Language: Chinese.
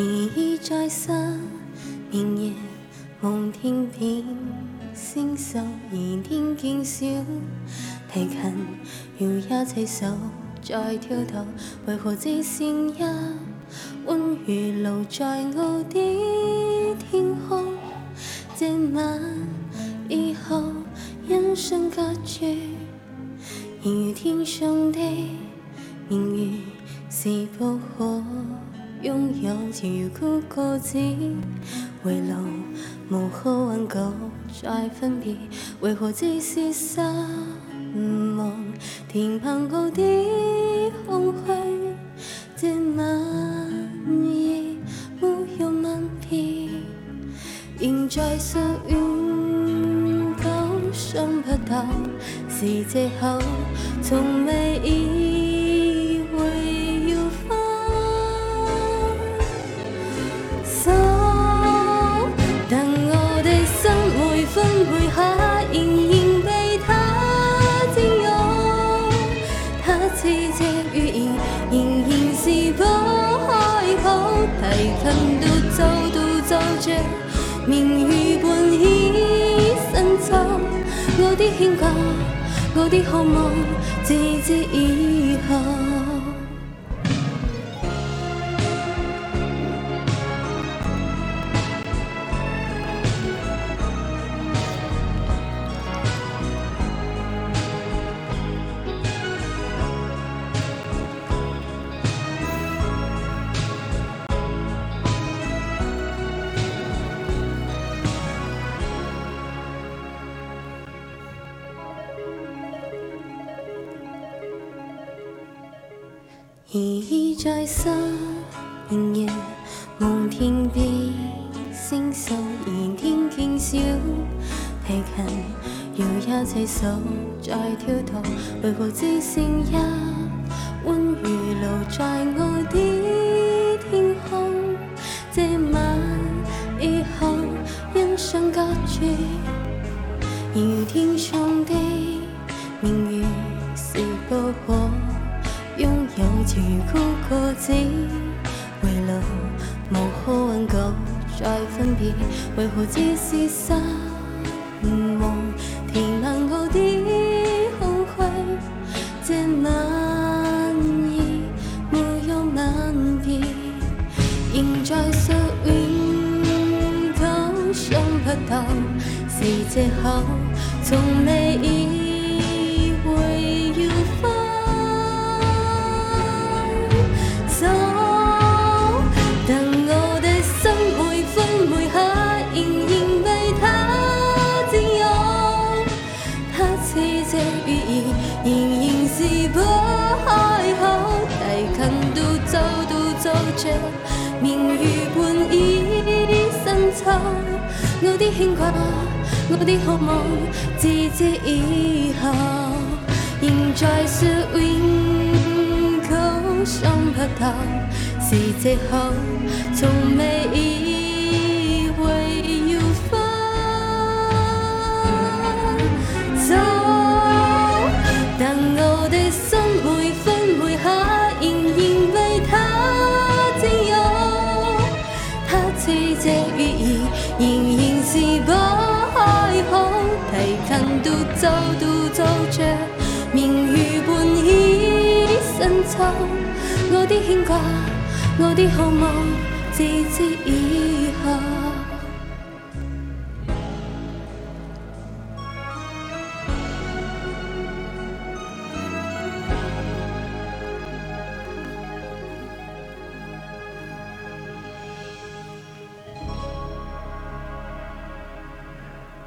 依依在身，明夜梦天边，星宿疑天见笑，提琴摇也齐手在跳动，为何只剩一弯月露在我的天空？这晚以后，人生隔绝，然如天上的明月，是否可？拥有如孤个子，回路无可挽救再分别，为何只是失望？填满我的空虚，这晚夜无用吻别，仍在宿怨，都想不到是借口，从未意近独奏独奏着明月半倚深秋，我的牵挂，我的渴望，直至以后。依依在身，明夜梦天边，星宿疑天见笑，提琴摇也齐手在跳动，为何只剩一温如露在我的天空？这晚以后，人生隔绝，然如天上的明月，是不可？拥有如孤个子，回路无可挽救再分别，为何只是失望？填满我的空虚，这晚夜没有吻别，仍在宿怨，都想不到是借口，不开口，提琴独奏独奏着明月半倚深秋。我的牵挂，我的渴望，自这以后，仍在说永久想不到是借口，从未我的牵挂，我的渴望，自此以后。